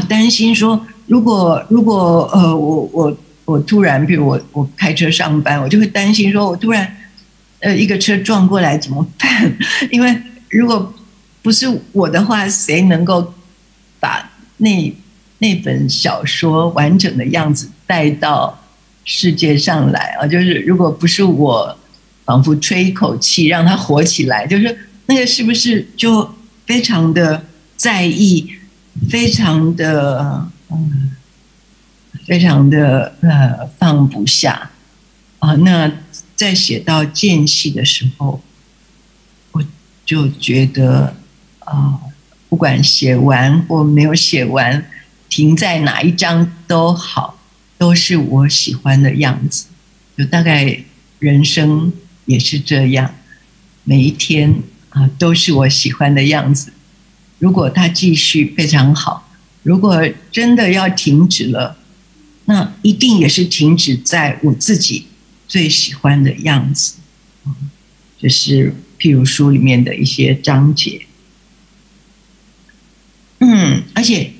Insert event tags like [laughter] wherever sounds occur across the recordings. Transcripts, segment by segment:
担心说，如果如果呃，我我我突然，比如我我开车上班，我就会担心说，我突然呃一个车撞过来怎么办？因为如果不是我的话，谁能够把那那本小说完整的样子带到世界上来啊？就是如果不是我，仿佛吹一口气让它活起来，就是那个是不是就非常的在意？非常的嗯，非常的呃放不下啊。那在写到间隙的时候，我就觉得啊，不管写完或没有写完，停在哪一章都好，都是我喜欢的样子。就大概人生也是这样，每一天啊都是我喜欢的样子。如果它继续非常好，如果真的要停止了，那一定也是停止在我自己最喜欢的样子。就是譬如书里面的一些章节，嗯，而且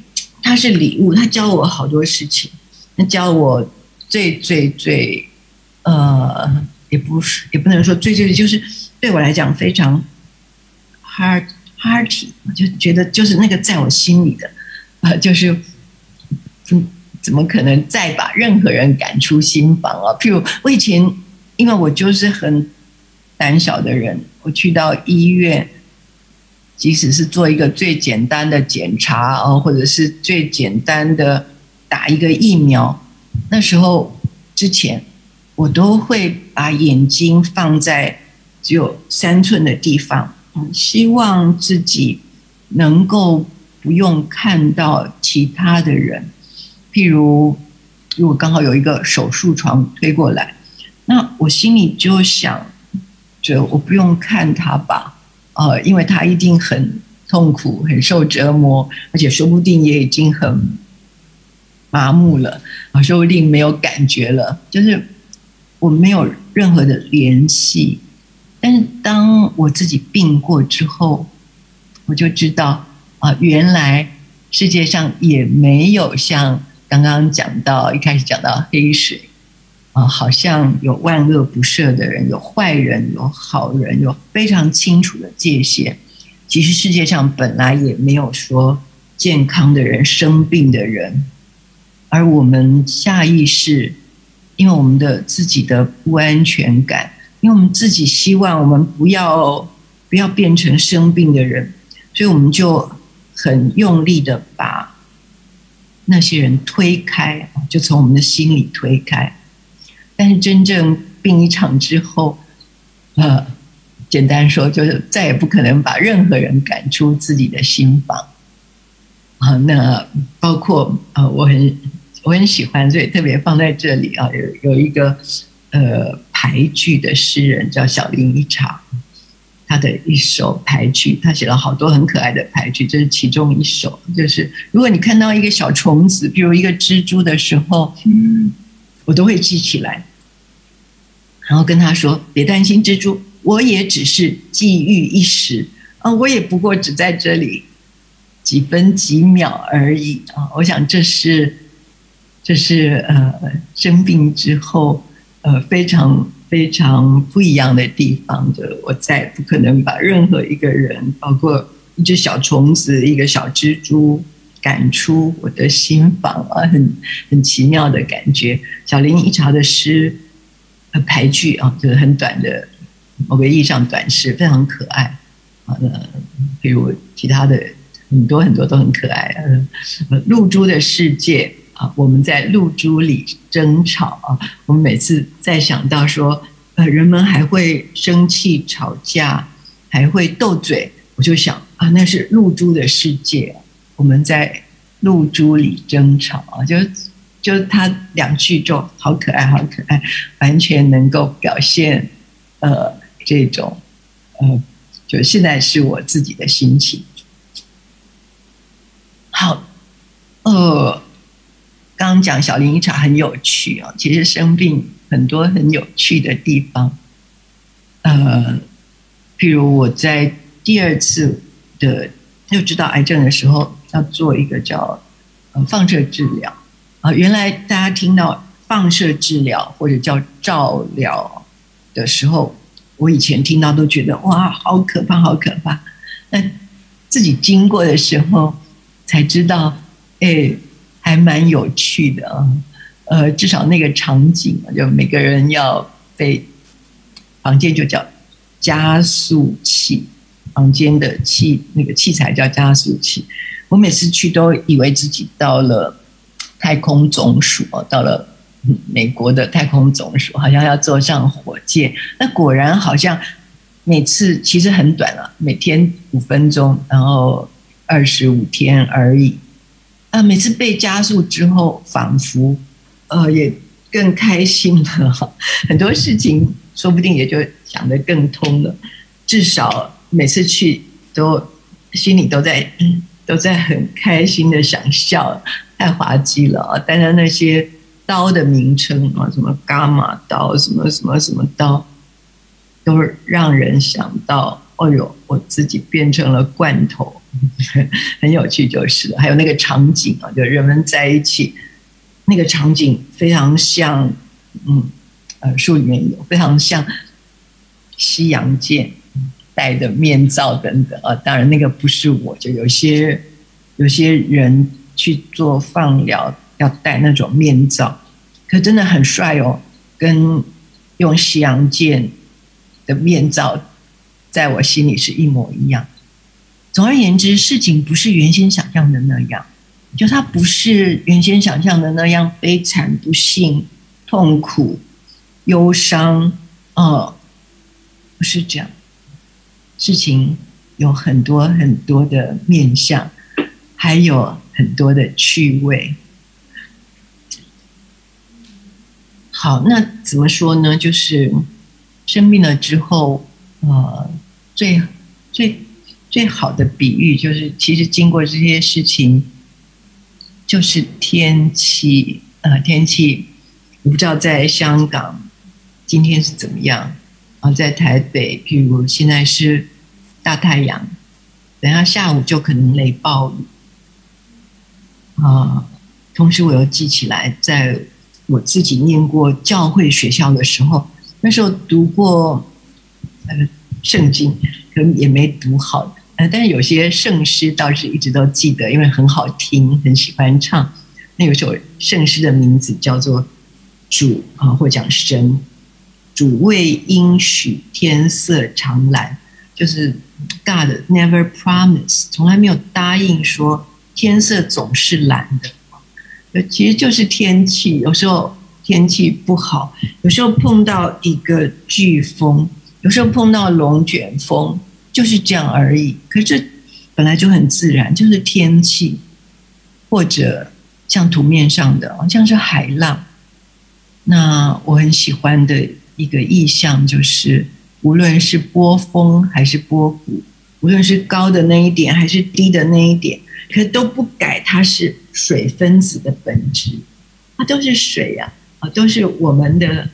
它是礼物，它教我好多事情。它教我最最最，呃，也不是也不能说最最，就是对我来讲非常 hard。Party，我就觉得就是那个在我心里的，啊，就是，怎怎么可能再把任何人赶出心房啊？譬如我以前，因为我就是很胆小的人，我去到医院，即使是做一个最简单的检查啊，或者是最简单的打一个疫苗，那时候之前，我都会把眼睛放在只有三寸的地方。希望自己能够不用看到其他的人，譬如如果刚好有一个手术床推过来，那我心里就想着我不用看他吧，呃，因为他一定很痛苦、很受折磨，而且说不定也已经很麻木了，啊，说不定没有感觉了，就是我没有任何的联系。但是当我自己病过之后，我就知道啊，原来世界上也没有像刚刚讲到一开始讲到黑水啊，好像有万恶不赦的人，有坏人，有好人，有非常清楚的界限。其实世界上本来也没有说健康的人、生病的人，而我们下意识，因为我们的自己的不安全感。因为我们自己希望我们不要不要变成生病的人，所以我们就很用力的把那些人推开，就从我们的心里推开。但是真正病一场之后，呃，简单说就是再也不可能把任何人赶出自己的心房。啊，那包括呃，我很我很喜欢，所以特别放在这里啊，有有一个。呃，排剧的诗人叫小林一茶，他的一首排剧，他写了好多很可爱的排剧，这是其中一首。就是如果你看到一个小虫子，比如一个蜘蛛的时候，嗯，我都会记起来，然后跟他说：“别担心，蜘蛛，我也只是际遇一时啊，我也不过只在这里几分几秒而已啊。”我想这是，这是呃，生病之后。呃，非常非常不一样的地方的，我再也不可能把任何一个人，包括一只小虫子、一个小蜘蛛，赶出我的心房啊！很很奇妙的感觉。小林一茶的诗，呃，排句啊，就是很短的，某个意义上短诗，非常可爱啊。那比如其他的很多很多都很可爱。呃，露珠的世界。我们在露珠里争吵啊！我们每次在想到说，呃，人们还会生气、吵架，还会斗嘴，我就想啊，那是露珠的世界。我们在露珠里争吵啊，就就他两句就好可爱，好可爱，完全能够表现呃这种呃，就现在是我自己的心情。好，呃。刚刚讲小林一茶很有趣啊，其实生病很多很有趣的地方，呃，譬如我在第二次的就知道癌症的时候，要做一个叫放射治疗啊。原来大家听到放射治疗或者叫照疗的时候，我以前听到都觉得哇，好可怕，好可怕。那自己经过的时候才知道，哎，还蛮有趣的啊。呃，至少那个场景就每个人要被房间就叫加速器，房间的器那个器材叫加速器。我每次去都以为自己到了太空总署到了美国的太空总署，好像要坐上火箭。那果然好像每次其实很短了，每天五分钟，然后二十五天而已。每次被加速之后，仿佛。呃，也更开心了哈，很多事情说不定也就想得更通了。至少每次去都心里都在 [clears throat] 都在很开心的想笑，太滑稽了啊！但是那些刀的名称啊，什么伽马刀，什么什么什么刀，都让人想到，哦呦，我自己变成了罐头，[laughs] 很有趣就是了。还有那个场景啊，就人们在一起。那个场景非常像，嗯，呃，书里面有非常像西洋剑戴的面罩等等啊。当然，那个不是我，就有些有些人去做放疗要戴那种面罩，可真的很帅哦，跟用西洋剑的面罩，在我心里是一模一样。总而言之，事情不是原先想象的那样。就它不是原先想象的那样悲惨、不幸、痛苦、忧伤，呃，不是这样。事情有很多很多的面相，还有很多的趣味。好，那怎么说呢？就是生病了之后，呃，最最最好的比喻就是，其实经过这些事情。就是天气，呃，天气，我不知道在香港今天是怎么样啊？在台北，譬如现在是大太阳，等下下午就可能雷暴雨啊。同时，我又记起来，在我自己念过教会学校的时候，那时候读过呃圣经，可能也没读好。但是有些圣诗倒是一直都记得，因为很好听，很喜欢唱。那有首圣诗的名字叫做“主”啊，或讲神。主为应许天色常蓝，就是 God never promise，从来没有答应说天色总是蓝的。其实就是天气，有时候天气不好，有时候碰到一个飓风，有时候碰到龙卷风。就是这样而已。可是本来就很自然，就是天气，或者像图面上的，好像是海浪。那我很喜欢的一个意象，就是无论是波峰还是波谷，无论是高的那一点还是低的那一点，可都不改它是水分子的本质，它都是水呀，啊，都是我们的。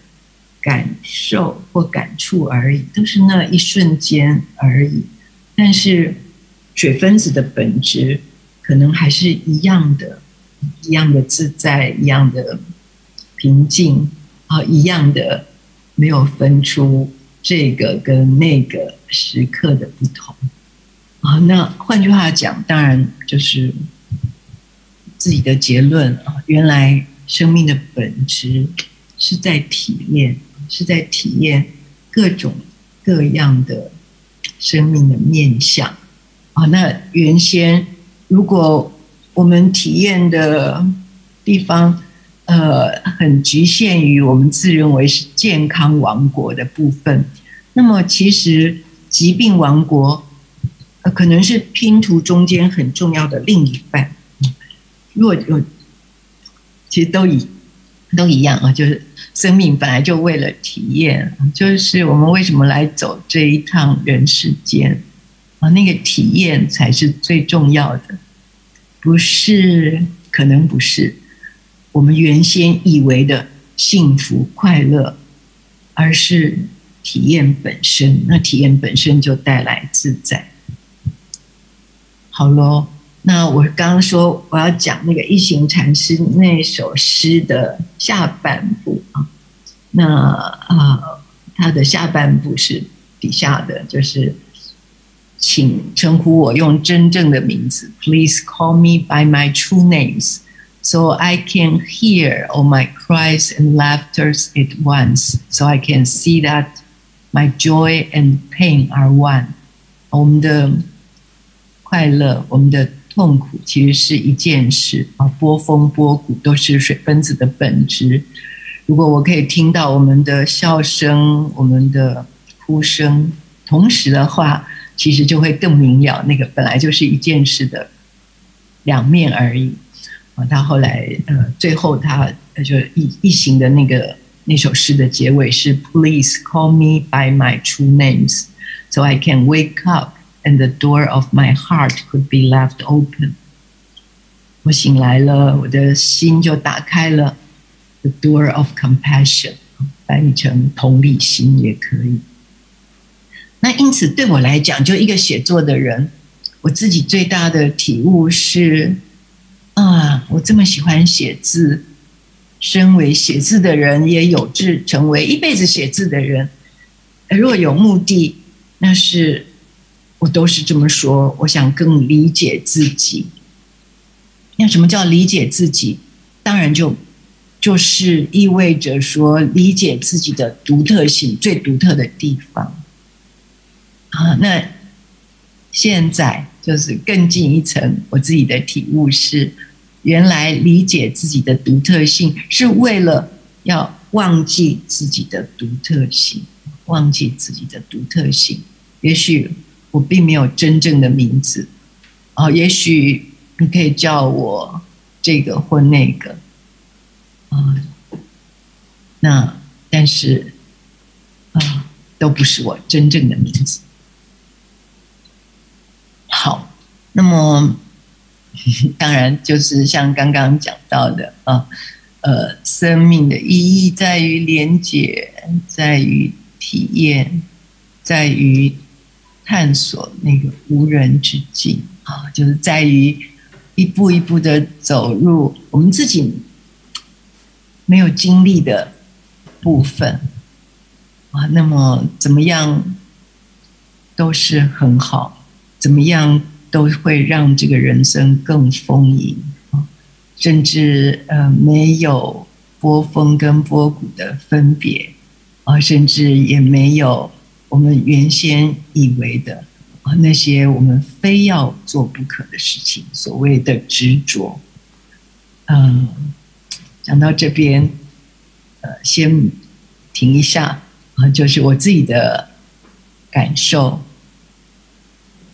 感受或感触而已，都是那一瞬间而已。但是水分子的本质可能还是一样的，一样的自在，一样的平静啊，一样的没有分出这个跟那个时刻的不同啊。那换句话讲，当然就是自己的结论啊。原来生命的本质是在体验。是在体验各种各样的生命的面相啊。那原先如果我们体验的地方，呃，很局限于我们自认为是健康王国的部分，那么其实疾病王国，可能是拼图中间很重要的另一半。如果有，其实都一都一样啊，就是。生命本来就为了体验，就是我们为什么来走这一趟人世间啊？那个体验才是最重要的，不是可能不是我们原先以为的幸福快乐，而是体验本身。那体验本身就带来自在。好喽，那我刚刚说我要讲那个一行禅师那首诗的下半部啊，那啊，他的下半部是底下的，就是请称呼我用真正的名字，Please call me by my true names。so I can hear all my cries and laughters at once, so I can see that my joy and pain are one. 我们的快乐，我们的痛苦，其实是一件事啊。波峰波谷都是水分子的本质。如果我可以听到我们的笑声、我们的哭声，同时的话，其实就会更明了，那个本来就是一件事的两面而已。啊，他后来呃，最后他就一一行的那个那首诗的结尾是 "Please call me by my true names, so I can wake up and the door of my heart could be left open." 我醒来了，我的心就打开了，the door of compassion，翻译成同理心也可以。那因此对我来讲，就一个写作的人，我自己最大的体悟是。啊，我这么喜欢写字，身为写字的人，也有志成为一辈子写字的人。若有目的，那是我都是这么说。我想更理解自己。那什么叫理解自己？当然就就是意味着说，理解自己的独特性，最独特的地方。啊，那现在就是更进一层，我自己的体悟是。原来理解自己的独特性，是为了要忘记自己的独特性，忘记自己的独特性。也许我并没有真正的名字，哦，也许你可以叫我这个或那个，啊，那但是啊，都不是我真正的名字。好，那么。当然，就是像刚刚讲到的啊，呃，生命的意义在于连接，在于体验，在于探索那个无人之境啊，就是在于一步一步的走入我们自己没有经历的部分啊。那么怎么样都是很好，怎么样？都会让这个人生更丰盈啊，甚至呃没有波峰跟波谷的分别啊，甚至也没有我们原先以为的啊那些我们非要做不可的事情，所谓的执着。嗯，讲到这边，呃，先停一下啊，就是我自己的感受。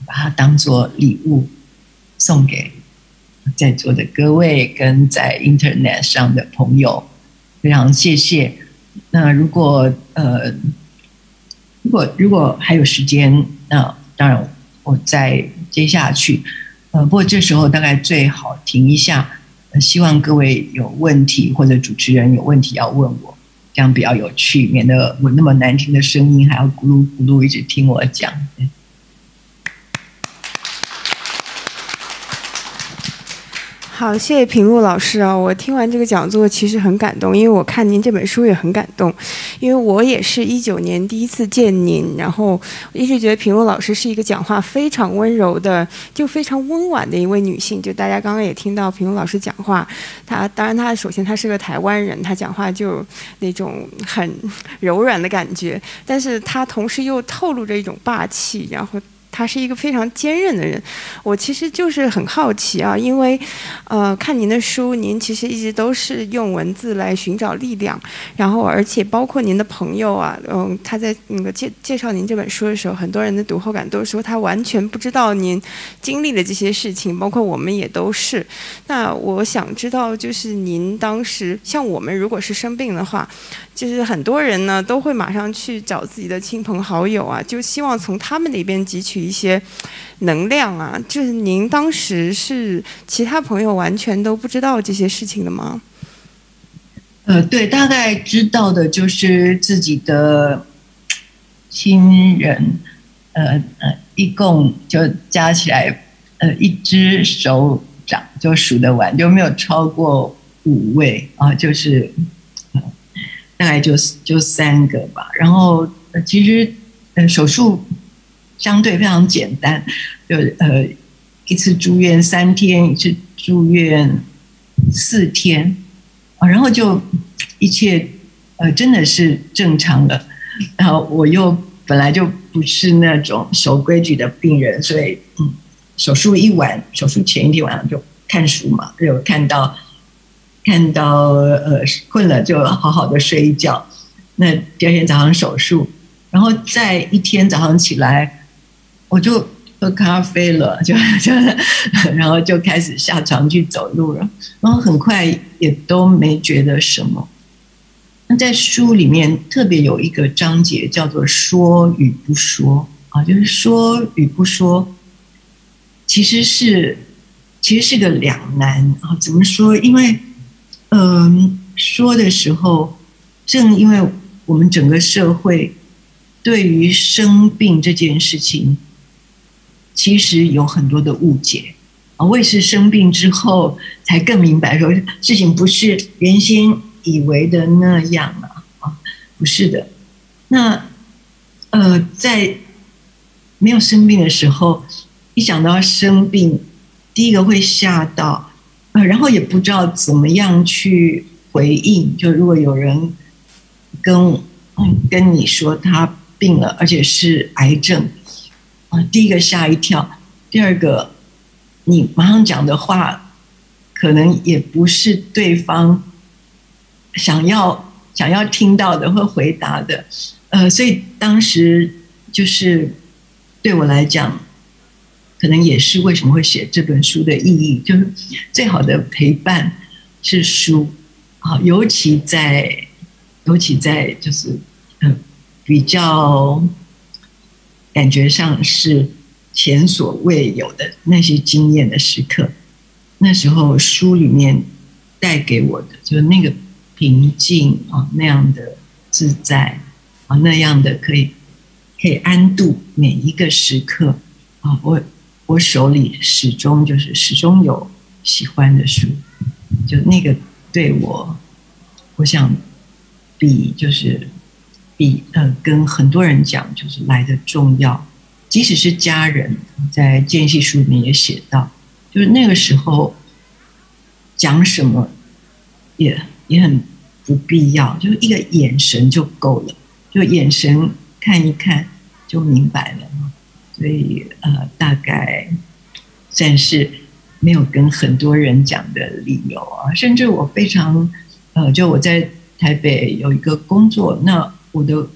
把它当做礼物送给在座的各位跟在 Internet 上的朋友，非常谢谢。那如果呃，如果如果还有时间，那当然我再接下去。呃，不过这时候大概最好停一下。希望各位有问题或者主持人有问题要问我，这样比较有趣，免得我那么难听的声音还要咕噜咕噜一直听我讲。好，谢谢平路老师啊！我听完这个讲座，其实很感动，因为我看您这本书也很感动。因为我也是一九年第一次见您，然后一直觉得平路老师是一个讲话非常温柔的，就非常温婉的一位女性。就大家刚刚也听到平路老师讲话，她当然她首先她是个台湾人，她讲话就那种很 [laughs] 柔软的感觉，但是她同时又透露着一种霸气，然后。他是一个非常坚韧的人，我其实就是很好奇啊，因为，呃，看您的书，您其实一直都是用文字来寻找力量，然后而且包括您的朋友啊，嗯，他在那个介介绍您这本书的时候，很多人的读后感都说他完全不知道您经历的这些事情，包括我们也都是。那我想知道，就是您当时像我们如果是生病的话。就是很多人呢都会马上去找自己的亲朋好友啊，就希望从他们那边汲取一些能量啊。就是您当时是其他朋友完全都不知道这些事情的吗？呃，对，大概知道的就是自己的亲人，呃呃，一共就加起来呃一只手掌就数得完，就没有超过五位啊，就是大概就就三个吧。然后其实呃手术相对非常简单，就呃一次住院三天，一次住院四天啊，然后就一切呃真的是正常的。然后我又本来就不是那种守规矩的病人，所以嗯，手术一晚，手术前一天晚上就看书嘛，有看到看到呃困了就好好的睡一觉。那第二天早上手术，然后在一天早上起来，我就喝咖啡了，[laughs] 就就 [laughs] 然后就开始下床去走路了，然后很快也都没觉得什么。那在书里面特别有一个章节叫做“说与不说”啊，就是说与不说，其实是其实是个两难啊。怎么说？因为嗯，说的时候，正因为我们整个社会对于生病这件事情，其实有很多的误解啊。我也是生病之后才更明白，说事情不是原先。以为的那样啊啊，不是的。那呃，在没有生病的时候，一想到生病，第一个会吓到，呃，然后也不知道怎么样去回应。就如果有人跟跟你说他病了，而且是癌症，啊，第一个吓一跳，第二个你马上讲的话，可能也不是对方。想要想要听到的或回答的，呃，所以当时就是对我来讲，可能也是为什么会写这本书的意义，就是最好的陪伴是书啊，尤其在尤其在就是嗯比较感觉上是前所未有的那些经验的时刻，那时候书里面带给我的就是那个。平静啊，那样的自在啊，那样的可以可以安度每一个时刻啊。我我手里始终就是始终有喜欢的书，就那个对我，我想比就是比呃跟很多人讲就是来的重要。即使是家人在间隙书里面也写到，就是那个时候讲什么也也很。不必要，就是一个眼神就够了，就眼神看一看就明白了。所以呃，大概算是没有跟很多人讲的理由啊。甚至我非常呃，就我在台北有一个工作，那我的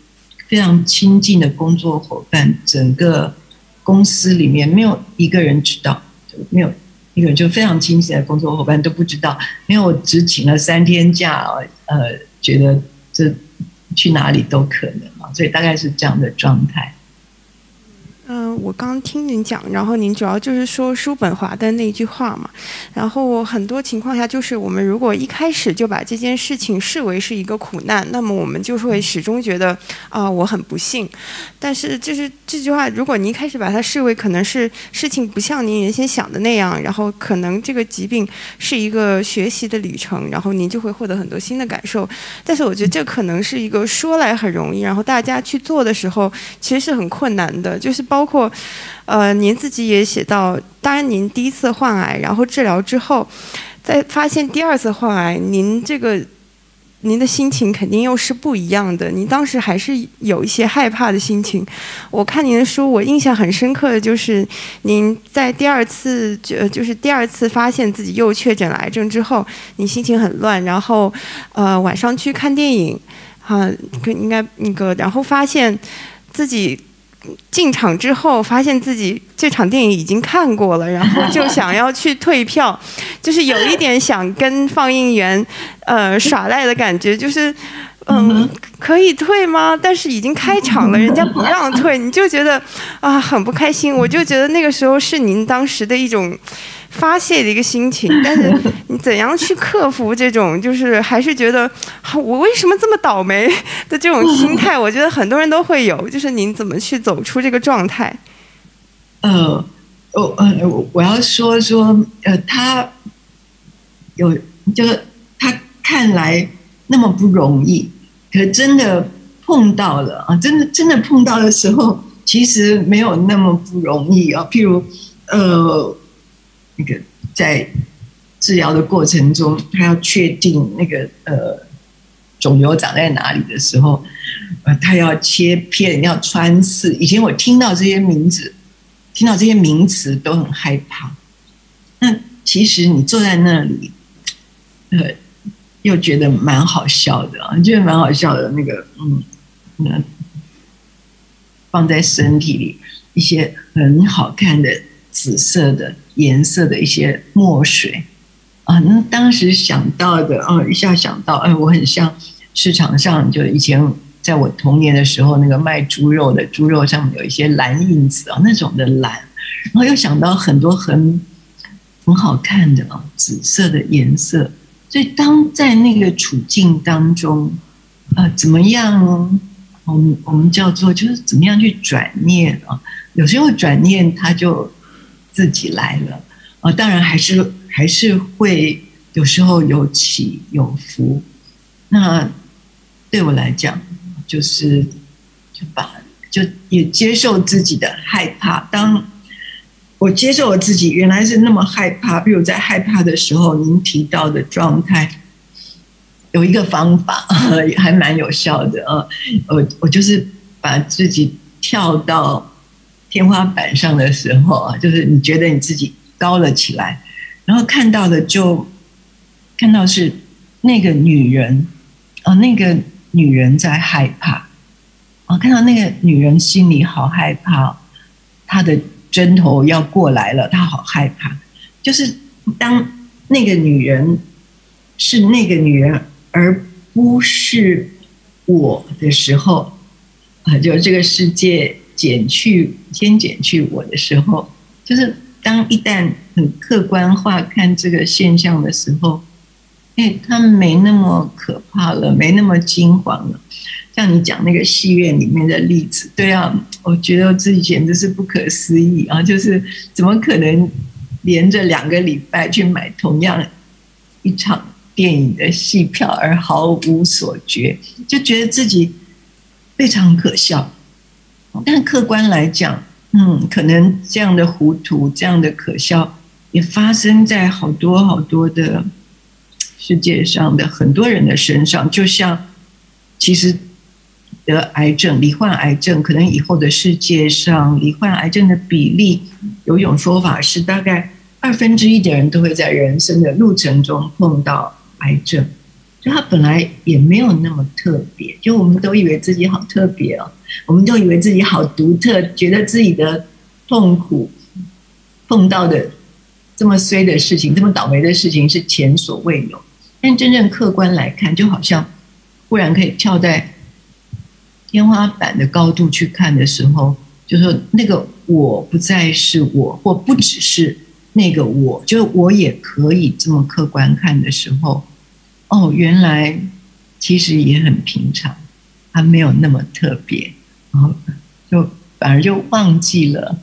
非常亲近的工作伙伴，整个公司里面没有一个人知道，就没有。一个就非常亲近的工作伙伴都不知道，因为我只请了三天假，呃，觉得这去哪里都可能嘛，所以大概是这样的状态。我刚听您讲，然后您主要就是说叔本华的那句话嘛，然后很多情况下就是我们如果一开始就把这件事情视为是一个苦难，那么我们就会始终觉得啊我很不幸。但是就是这句话，如果您一开始把它视为可能是事情不像您原先想的那样，然后可能这个疾病是一个学习的旅程，然后您就会获得很多新的感受。但是我觉得这可能是一个说来很容易，然后大家去做的时候其实是很困难的，就是包。括呃，您自己也写到，当然您第一次患癌，然后治疗之后，在发现第二次患癌，您这个您的心情肯定又是不一样的。您当时还是有一些害怕的心情。我看您的书，我印象很深刻的就是您在第二次就就是第二次发现自己又确诊了癌症之后，你心情很乱，然后呃晚上去看电影，啊，应该那个，然后发现自己。进场之后，发现自己这场电影已经看过了，然后就想要去退票，[laughs] 就是有一点想跟放映员呃耍赖的感觉，就是嗯可以退吗？但是已经开场了，人家不让退，你就觉得啊很不开心。我就觉得那个时候是您当时的一种。发泄的一个心情，[laughs] 但是你怎样去克服这种，就是还是觉得我为什么这么倒霉的这种心态？我觉得很多人都会有，就是您怎么去走出这个状态？呃我呃，我要说说，呃，他有，就是他看来那么不容易，可真的碰到了啊，真的真的碰到的时候，其实没有那么不容易啊。譬如，呃，那个在治疗的过程中，他要确定那个呃肿瘤长在哪里的时候，呃，他要切片，要穿刺。以前我听到这些名字。听到这些名词都很害怕，那其实你坐在那里，呃，又觉得蛮好笑的啊，觉得蛮好笑的。那个，嗯，那放在身体里一些很好看的紫色的颜色的一些墨水啊，那当时想到的，啊，一下想到，哎，我很像市场上就以前。在我童年的时候，那个卖猪肉的猪肉上面有一些蓝印子啊，那种的蓝，然后又想到很多很很好看的啊，紫色的颜色。所以当在那个处境当中，呃，怎么样？我们我们叫做就是怎么样去转念啊？有时候转念它就自己来了啊，当然还是还是会有时候有起有伏。那对我来讲。就是就把就也接受自己的害怕。当我接受我自己原来是那么害怕，比如在害怕的时候，您提到的状态，有一个方法 [laughs] 还蛮有效的啊。我我就是把自己跳到天花板上的时候啊，就是你觉得你自己高了起来，然后看到的就看到是那个女人啊，那个。女人在害怕，啊，看到那个女人心里好害怕，她的针头要过来了，她好害怕。就是当那个女人是那个女人，而不是我的时候，啊，就这个世界减去先减去我的时候，就是当一旦很客观化看这个现象的时候。哎，他没那么可怕了，没那么惊慌了。像你讲那个戏院里面的例子，对啊，我觉得自己简直是不可思议啊！就是怎么可能连着两个礼拜去买同样一场电影的戏票而毫无所觉，就觉得自己非常可笑。但客观来讲，嗯，可能这样的糊涂、这样的可笑，也发生在好多好多的。世界上的很多人的身上，就像其实得癌症、罹患癌症，可能以后的世界上罹患癌症的比例，有一种说法是，大概二分之一的人都会在人生的路程中碰到癌症。他本来也没有那么特别，就我们都以为自己好特别哦，我们都以为自己好独特，觉得自己的痛苦碰到的这么衰的事情、这么倒霉的事情是前所未有。但真正客观来看，就好像忽然可以跳在天花板的高度去看的时候，就说那个我不再是我，或不只是那个我，就是我也可以这么客观看的时候，哦，原来其实也很平常，还没有那么特别，然后就反而就忘记了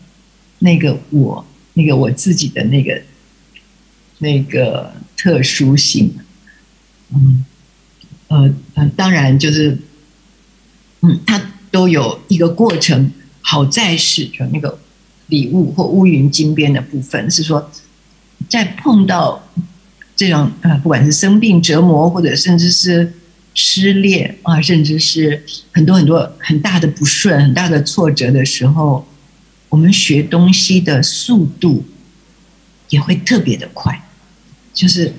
那个我，那个我自己的那个那个特殊性。嗯，呃，当然就是，嗯，它都有一个过程。好在是就那个礼物或乌云金边的部分，是说在碰到这种呃，不管是生病折磨，或者甚至是失恋啊，甚至是很多很多很大的不顺、很大的挫折的时候，我们学东西的速度也会特别的快，就是。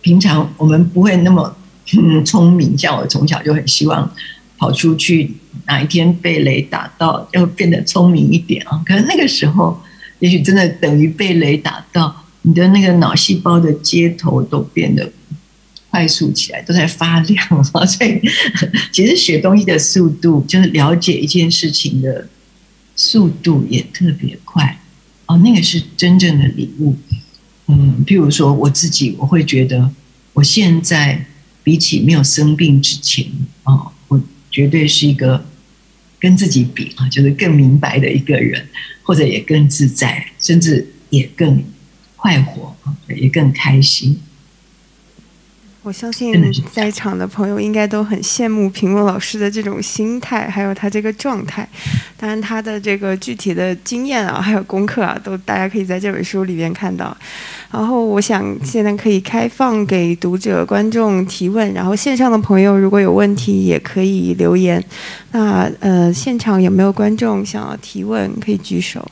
平常我们不会那么嗯聪明，像我从小就很希望跑出去，哪一天被雷打到要变得聪明一点啊！可是那个时候，也许真的等于被雷打到，你的那个脑细胞的接头都变得快速起来，都在发亮啊！所以其实学东西的速度，就是了解一件事情的速度也特别快哦，那个是真正的礼物。嗯，譬如说我自己，我会觉得我现在比起没有生病之前啊，我绝对是一个跟自己比啊，就是更明白的一个人，或者也更自在，甚至也更快活啊，也更开心。我相信在场的朋友应该都很羡慕平洛老师的这种心态，还有他这个状态。当然，他的这个具体的经验啊，还有功课啊，都大家可以在这本书里边看到。然后，我想现在可以开放给读者、观众提问。然后，线上的朋友如果有问题，也可以留言。那呃，现场有没有观众想要提问？可以举手。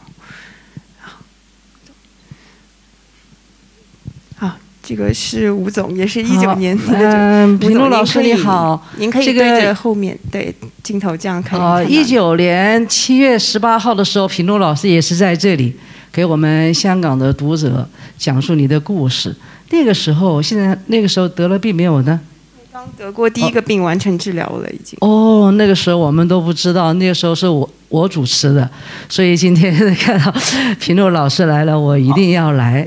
这个是吴总，也是一九年。嗯，平路老师你好，您可以对着后面对镜头这样看。哦，一九年七月十八号的时候，平路老师也是在这里给我们香港的读者讲述你的故事。那个时候，现在那个时候得了病没有呢？刚得过第一个病，完成治疗了已经。哦，那个时候我们都不知道，那个时候是我我主持的，所以今天 [laughs] 看到平路老师来了，我一定要来。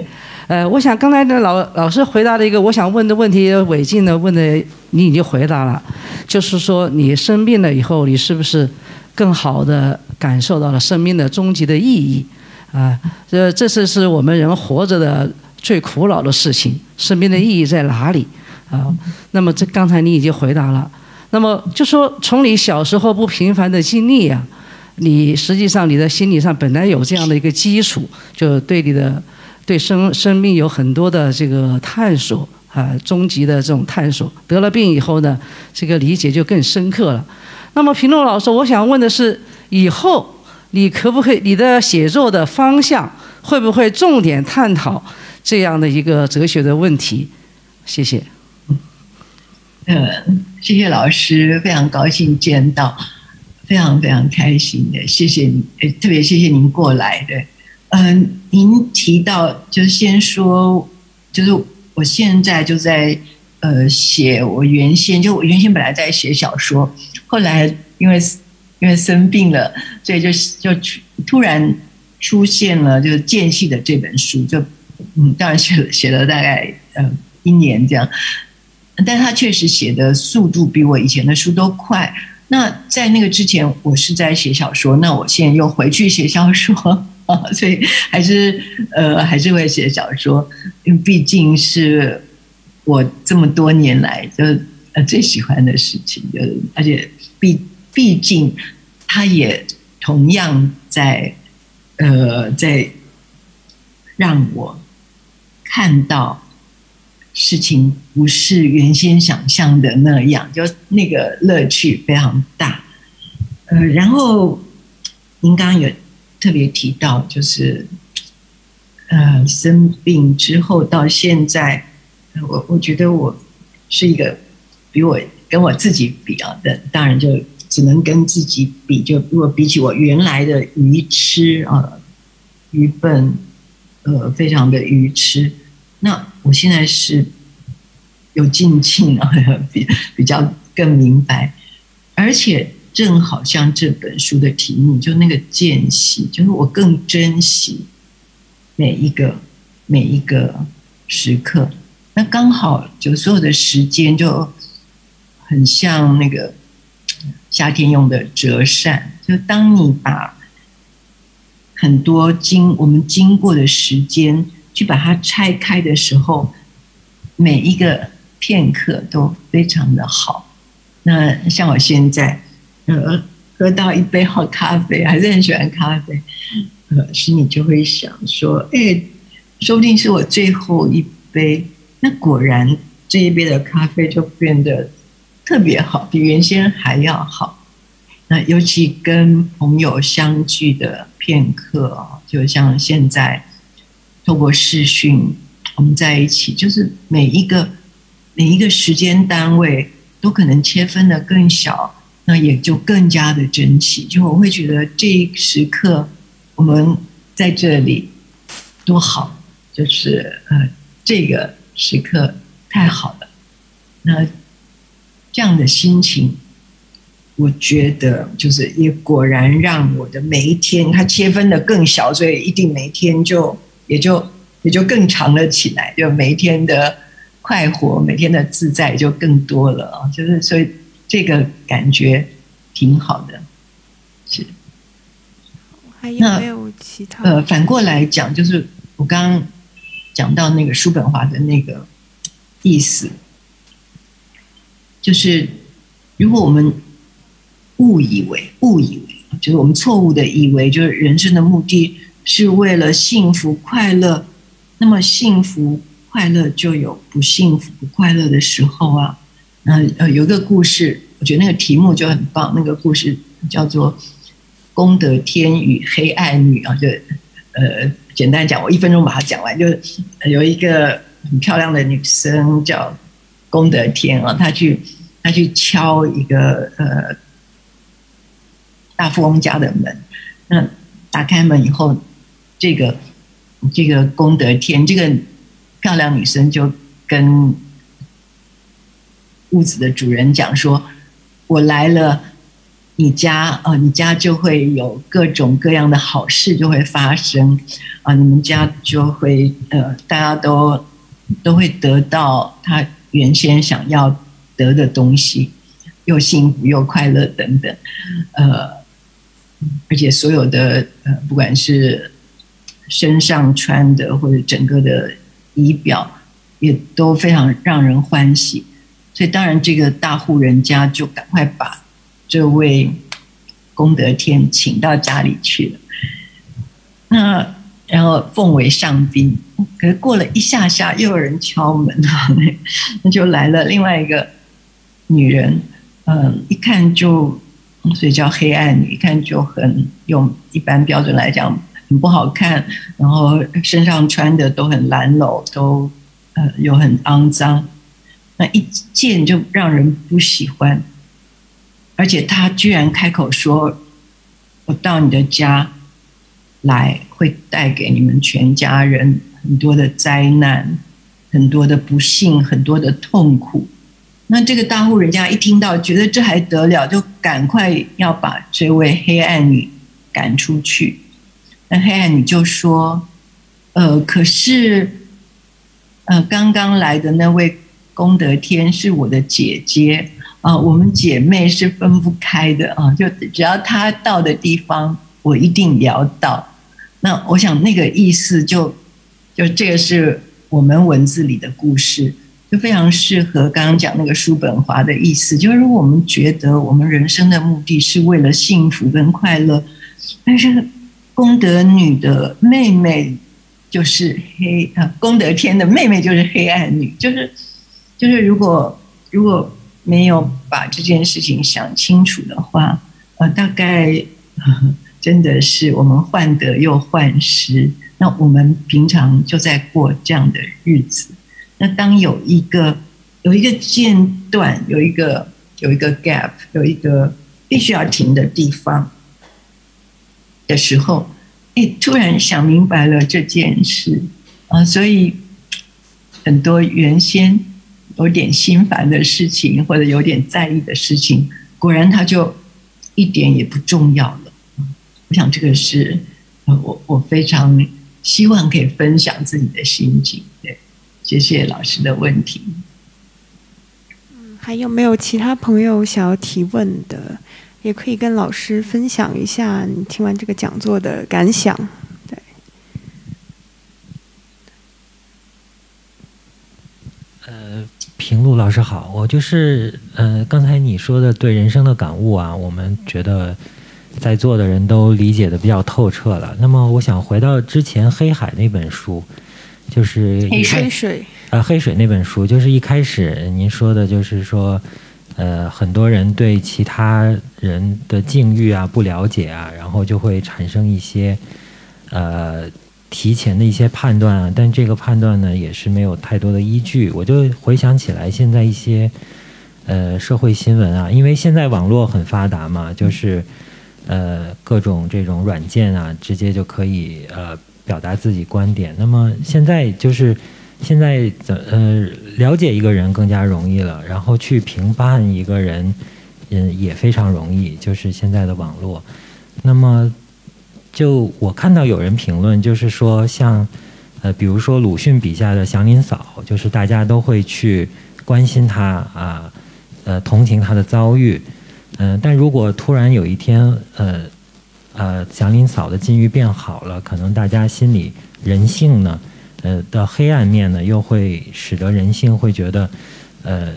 呃，我想刚才的老老师回答了一个我想问的问题，韦静的问的，你已经回答了，就是说你生病了以后，你是不是更好的感受到了生命的终极的意义？啊，这这次是我们人活着的最苦恼的事情，生命的意义在哪里？啊，那么这刚才你已经回答了，那么就说从你小时候不平凡的经历呀，你实际上你的心理上本来有这样的一个基础，就对你的。对生生命有很多的这个探索啊，终极的这种探索。得了病以后呢，这个理解就更深刻了。那么平洛老师，我想问的是，以后你可不可以，你的写作的方向会不会重点探讨这样的一个哲学的问题？谢谢。嗯，谢谢老师，非常高兴见到，非常非常开心的，谢谢你，特别谢谢您过来的。嗯，您提到就是先说，就是我现在就在呃写我原先就我原先本来在写小说，后来因为因为生病了，所以就就突然出现了就是间隙的这本书，就嗯当然写了写了大概呃一年这样，但他确实写的速度比我以前的书都快。那在那个之前，我是在写小说，那我现在又回去写小说。啊所以还是呃还是会写小说，因为毕竟是我这么多年来就呃最喜欢的事情，就而且毕毕竟他也同样在呃在让我看到事情不是原先想象的那样，就那个乐趣非常大。呃，然后您刚刚有。特别提到，就是，呃，生病之后到现在，我我觉得我是一个比我跟我自己比啊的，当然就只能跟自己比。就如果比起我原来的愚痴啊、愚笨，呃，非常的愚痴，那我现在是有进庆啊，[laughs] 比比较更明白，而且。正好像这本书的题目，就那个间隙，就是我更珍惜每一个每一个时刻。那刚好就所有的时间就很像那个夏天用的折扇，就当你把很多经我们经过的时间去把它拆开的时候，每一个片刻都非常的好。那像我现在。呃，喝到一杯好咖啡，还是很喜欢咖啡。呃，心里就会想说，哎，说不定是我最后一杯。那果然这一杯的咖啡就变得特别好，比原先还要好。那尤其跟朋友相聚的片刻哦，就像现在透过视讯我们在一起，就是每一个每一个时间单位都可能切分的更小。那也就更加的珍惜，就我会觉得这一时刻我们在这里多好，就是呃这个时刻太好了。那这样的心情，我觉得就是也果然让我的每一天它切分的更小，所以一定每一天就也就也就更长了起来，就每一天的快活，每天的自在就更多了啊，就是所以。这个感觉挺好的，还有没有其他？呃，反过来讲，就是我刚刚讲到那个叔本华的那个意思，就是如果我们误以为误以为，就是我们错误的以为，就是人生的目的是为了幸福快乐，那么幸福快乐就有不幸福不快乐的时候啊。那呃，有一个故事，我觉得那个题目就很棒，那个故事叫做。功德天与黑暗女啊，就呃，简单讲，我一分钟把它讲完。就是有一个很漂亮的女生叫功德天啊，她去她去敲一个呃大富翁家的门。那打开门以后，这个这个功德天这个漂亮女生就跟屋子的主人讲说：“我来了。”你家啊，你家就会有各种各样的好事就会发生，啊，你们家就会呃，大家都都会得到他原先想要得的东西，又幸福又快乐等等，呃，而且所有的呃，不管是身上穿的或者整个的仪表，也都非常让人欢喜，所以当然这个大户人家就赶快把。这位功德天请到家里去了，那然后奉为上宾。可是过了一下下，又有人敲门啊，那就来了另外一个女人。嗯，一看就，所以叫黑暗女，一看就很用一般标准来讲很不好看，然后身上穿的都很褴褛，都呃又很肮脏，那一见就让人不喜欢。而且他居然开口说：“我到你的家来，会带给你们全家人很多的灾难，很多的不幸，很多的痛苦。”那这个大户人家一听到，觉得这还得了，就赶快要把这位黑暗女赶出去。那黑暗女就说：“呃，可是，呃，刚刚来的那位功德天是我的姐姐。”啊，我们姐妹是分不开的啊！就只要她到的地方，我一定要到。那我想那个意思，就就这个是我们文字里的故事，就非常适合刚刚讲那个叔本华的意思。就是如果我们觉得我们人生的目的是为了幸福跟快乐，但是功德女的妹妹就是黑啊，功德天的妹妹就是黑暗女，就是就是如果如果。没有把这件事情想清楚的话，呃，大概呵呵真的是我们患得又患失。那我们平常就在过这样的日子。那当有一个有一个间断，有一个有一个 gap，有一个必须要停的地方的时候，哎，突然想明白了这件事啊，所以很多原先。有点心烦的事情，或者有点在意的事情，果然他就一点也不重要了。我想这个是我我非常希望可以分享自己的心情。对，谢谢老师的问题。嗯，还有没有其他朋友想要提问的？也可以跟老师分享一下你听完这个讲座的感想。对，呃。平路老师好，我就是呃，刚才你说的对人生的感悟啊，我们觉得在座的人都理解的比较透彻了。那么，我想回到之前黑海那本书，就是黑水 [laughs] 啊，黑水那本书，就是一开始您说的，就是说呃，很多人对其他人的境遇啊不了解啊，然后就会产生一些呃。提前的一些判断啊，但这个判断呢也是没有太多的依据。我就回想起来，现在一些呃社会新闻啊，因为现在网络很发达嘛，就是呃各种这种软件啊，直接就可以呃表达自己观点。那么现在就是现在怎呃了解一个人更加容易了，然后去评判一个人嗯也非常容易，就是现在的网络。那么。就我看到有人评论，就是说像，呃，比如说鲁迅笔下的祥林嫂，就是大家都会去关心她啊，呃，同情她的遭遇，嗯，但如果突然有一天，呃，呃祥林嫂的境遇变好了，可能大家心里人性呢，呃的黑暗面呢，又会使得人性会觉得，呃，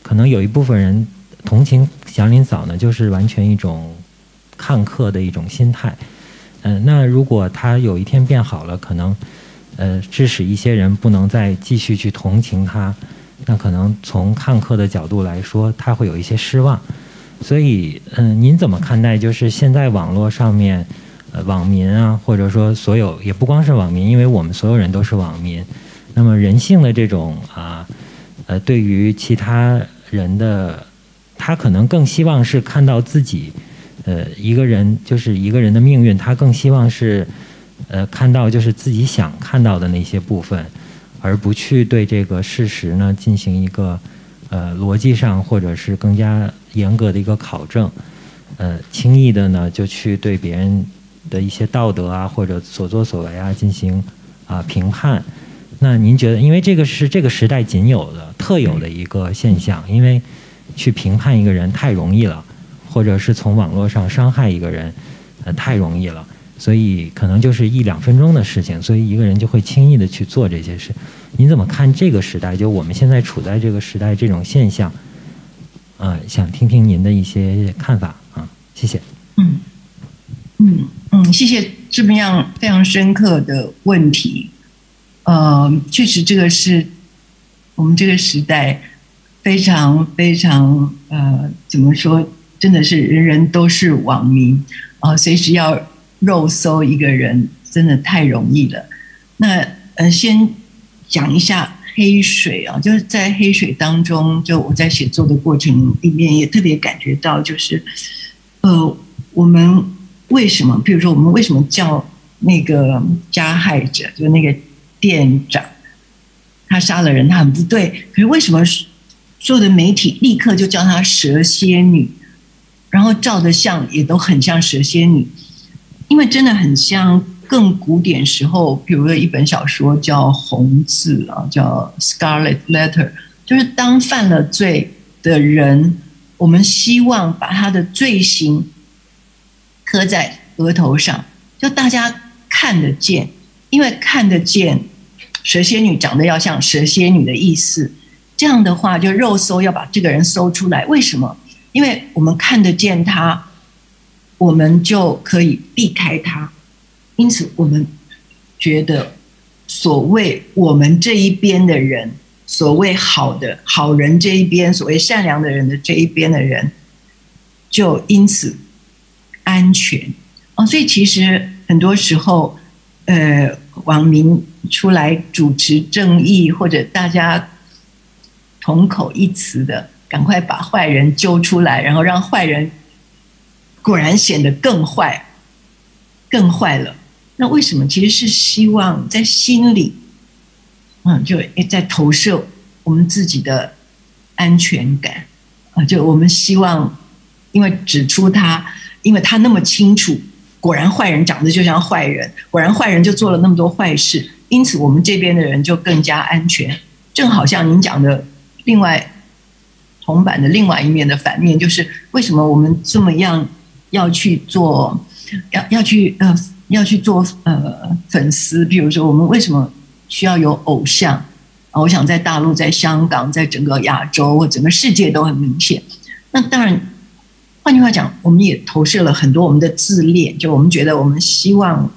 可能有一部分人同情祥林嫂呢，就是完全一种看客的一种心态。嗯，那如果他有一天变好了，可能呃致使一些人不能再继续去同情他，那可能从看客的角度来说，他会有一些失望。所以，嗯，您怎么看待就是现在网络上面，呃，网民啊，或者说所有也不光是网民，因为我们所有人都是网民。那么人性的这种啊，呃，对于其他人的，他可能更希望是看到自己。呃，一个人就是一个人的命运，他更希望是，呃，看到就是自己想看到的那些部分，而不去对这个事实呢进行一个呃逻辑上或者是更加严格的一个考证，呃，轻易的呢就去对别人的一些道德啊或者所作所为啊进行啊评判。那您觉得，因为这个是这个时代仅有的特有的一个现象，因为去评判一个人太容易了。或者是从网络上伤害一个人，呃，太容易了，所以可能就是一两分钟的事情，所以一个人就会轻易的去做这些事。你怎么看这个时代？就我们现在处在这个时代这种现象，啊，想听听您的一些看法啊，谢谢。嗯嗯嗯，谢谢这么样非常深刻的问题。呃，确实这个是我们这个时代非常非常呃，怎么说？真的是人人都是网民啊，随时要肉搜一个人，真的太容易了。那呃，先讲一下黑水啊，就是在黑水当中，就我在写作的过程里面也特别感觉到，就是呃，我们为什么，比如说我们为什么叫那个加害者，就那个店长，他杀了人，他很不对，可是为什么所有的媒体立刻就叫他蛇蝎女？然后照的像也都很像蛇仙女，因为真的很像更古典时候，比如说一本小说叫《红字》啊，叫《Scarlet Letter》，就是当犯了罪的人，我们希望把他的罪行刻在额头上，就大家看得见，因为看得见蛇仙女长得要像蛇仙女的意思，这样的话就肉搜要把这个人搜出来，为什么？因为我们看得见他，我们就可以避开他，因此我们觉得，所谓我们这一边的人，所谓好的好人这一边，所谓善良的人的这一边的人，就因此安全哦。所以其实很多时候，呃，网民出来主持正义，或者大家同口一词的。赶快把坏人揪出来，然后让坏人果然显得更坏，更坏了。那为什么？其实是希望在心里，嗯，就在投射我们自己的安全感啊。就我们希望，因为指出他，因为他那么清楚，果然坏人长得就像坏人，果然坏人就做了那么多坏事，因此我们这边的人就更加安全。正好像您讲的，另外。铜板的另外一面的反面，就是为什么我们这么样要去做，要要去呃要去做呃粉丝？比如说，我们为什么需要有偶像啊？我想在大陆、在香港、在整个亚洲或整个世界都很明显。那当然，换句话讲，我们也投射了很多我们的自恋，就我们觉得我们希望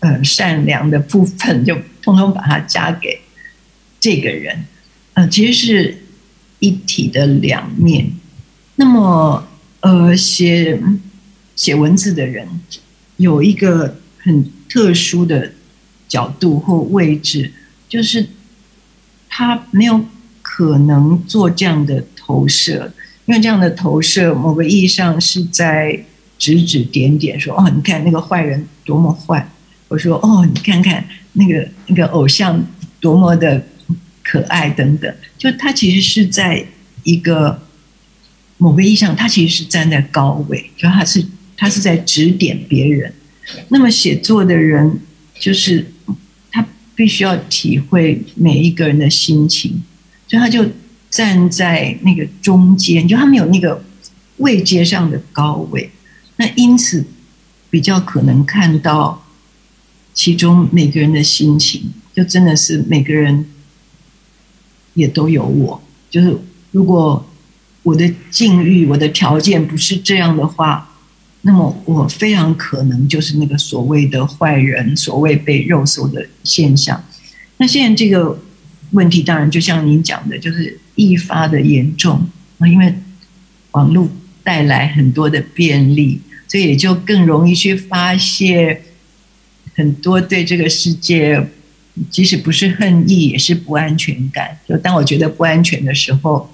呃善良的部分，就通通把它加给这个人。呃，其实是。一体的两面，那么呃，写写文字的人有一个很特殊的角度或位置，就是他没有可能做这样的投射，因为这样的投射某个意义上是在指指点点，说哦，你看那个坏人多么坏，我说哦，你看看那个那个偶像多么的。可爱等等，就他其实是在一个某个意义上，他其实是站在高位，就他是他是在指点别人。那么写作的人，就是他必须要体会每一个人的心情，所以他就站在那个中间，就他没有那个位阶上的高位。那因此，比较可能看到其中每个人的心情，就真的是每个人也都有我。就是如果我的境遇、我的条件不是这样的话，那么我非常可能就是那个所谓的坏人，所谓被肉搜的现象。那现在这个问题，当然就像您讲的，就是易发的严重啊，因为网络带来很多的便利，所以也就更容易去发泄很多对这个世界，即使不是恨意，也是不安全感。就当我觉得不安全的时候，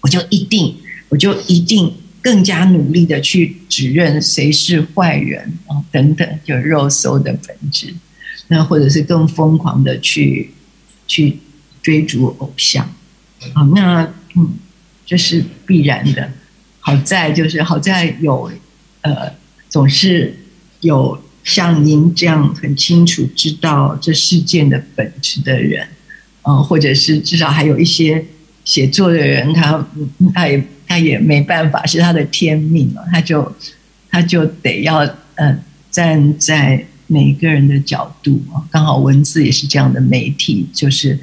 我就一定，我就一定。更加努力的去指认谁是坏人啊，等等，就肉搜的本质。那或者是更疯狂的去去追逐偶像啊，那嗯，这是必然的。好在就是好在有呃，总是有像您这样很清楚知道这事件的本质的人，嗯，或者是至少还有一些写作的人，他他也。他也没办法，是他的天命了。他就他就得要呃站在每个人的角度，刚好文字也是这样的媒体，就是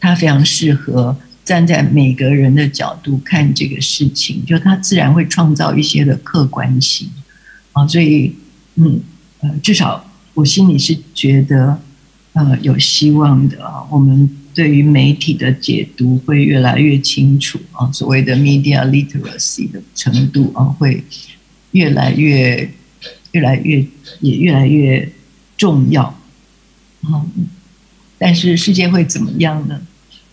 他非常适合站在每个人的角度看这个事情，就他自然会创造一些的客观性啊。所以嗯呃，至少我心里是觉得呃有希望的啊，我们。对于媒体的解读会越来越清楚啊，所谓的 media literacy 的程度啊，会越来越、越来越也越来越重要啊。但是世界会怎么样呢？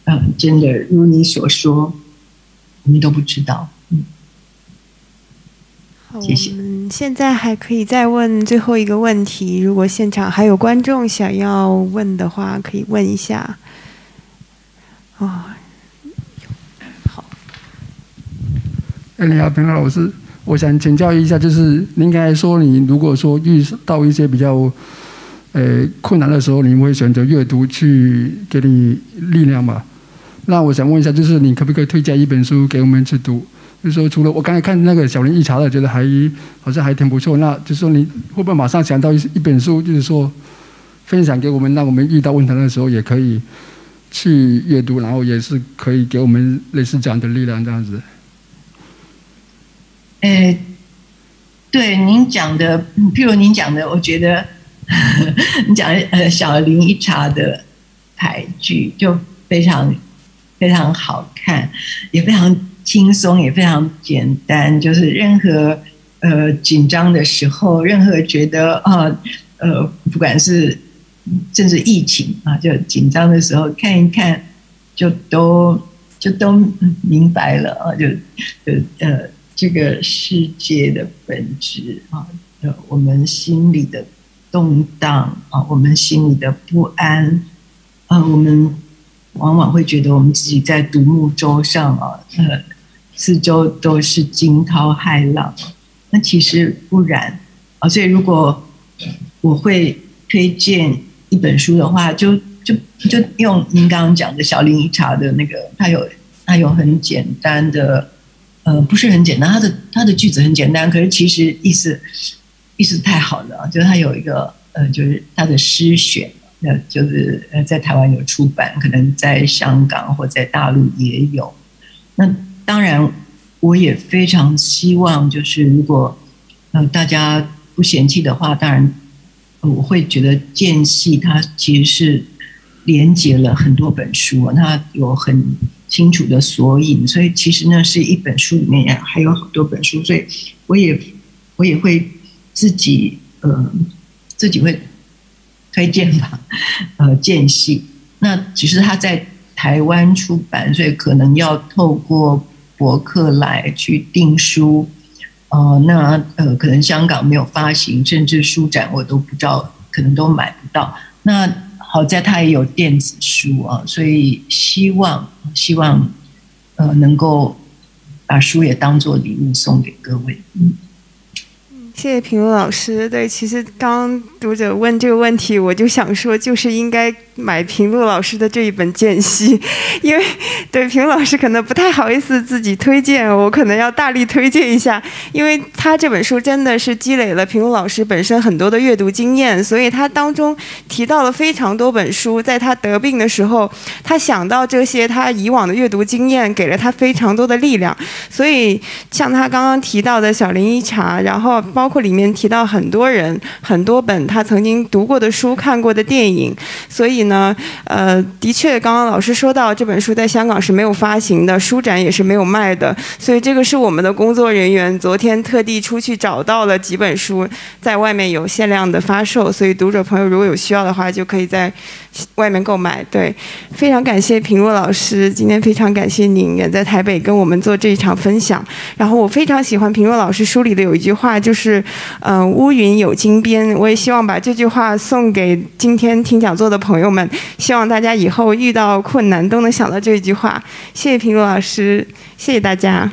嗯，真的如你所说，我们都不知道。嗯，谢，谢现在还可以再问最后一个问题，如果现场还有观众想要问的话，可以问一下。啊，好。哎，你好，平老师，我想请教一下，就是您刚才说，你如果说遇到一些比较呃困难的时候，你会选择阅读去给你力量吧？那我想问一下，就是你可不可以推荐一本书给我们去读？就是说，除了我刚才看那个小林一茶的，觉得还好像还挺不错。那就是说，你会不会马上想到一一本书，就是说分享给我们，让我们遇到问题的时候也可以？去阅读，然后也是可以给我们类似这样的力量，这样子。呃，对您讲的，譬如您讲的，我觉得 [laughs] 你讲呃小林一茶的台剧就非常非常好看，也非常轻松，也非常简单。就是任何呃紧张的时候，任何觉得啊呃不管是。甚至疫情啊，就紧张的时候看一看，就都就都明白了啊，就就呃，这个世界的本质啊，呃，我们心里的动荡啊，我们心里的不安啊，我们往往会觉得我们自己在独木舟上啊，呃，四周都是惊涛骇浪，那其实不然啊，所以如果我会推荐。一本书的话，就就就用您刚刚讲的小林一茶的那个，他有他有很简单的，呃，不是很简单，他的他的句子很简单，可是其实意思意思太好了！就是他有一个呃，就是他的诗选，那就是呃，在台湾有出版，可能在香港或在大陆也有。那当然，我也非常希望，就是如果呃大家不嫌弃的话，当然。我会觉得间隙它其实是连接了很多本书，它有很清楚的索引，所以其实呢是一本书里面呀还有好多本书，所以我也我也会自己呃自己会推荐吧，呃间隙。那只是他在台湾出版，所以可能要透过博客来去订书。呃，那呃，可能香港没有发行，甚至书展我都不知道，可能都买不到。那好在它也有电子书啊，所以希望希望呃能够把书也当做礼物送给各位。嗯，谢谢平如老师。对，其实刚读者问这个问题，我就想说，就是应该买平路老师的这一本间隙，因为对平路老师可能不太好意思自己推荐，我可能要大力推荐一下，因为他这本书真的是积累了平路老师本身很多的阅读经验，所以他当中提到了非常多本书，在他得病的时候，他想到这些他以往的阅读经验，给了他非常多的力量，所以像他刚刚提到的小林一茶，然后包括里面提到很多人很多本他曾经读过的书、看过的电影，所以呢，呃，的确，刚刚老师说到这本书在香港是没有发行的，书展也是没有卖的，所以这个是我们的工作人员昨天特地出去找到了几本书，在外面有限量的发售，所以读者朋友如果有需要的话，就可以在外面购买。对，非常感谢平若老师，今天非常感谢您远在台北跟我们做这一场分享。然后我非常喜欢平若老师书里的有一句话，就是“嗯、乌云有金边”，我也希望把这句话送给今天听讲座的朋友们，希望大家以后遇到困难都能想到这句话。谢谢平若老师，谢谢大家。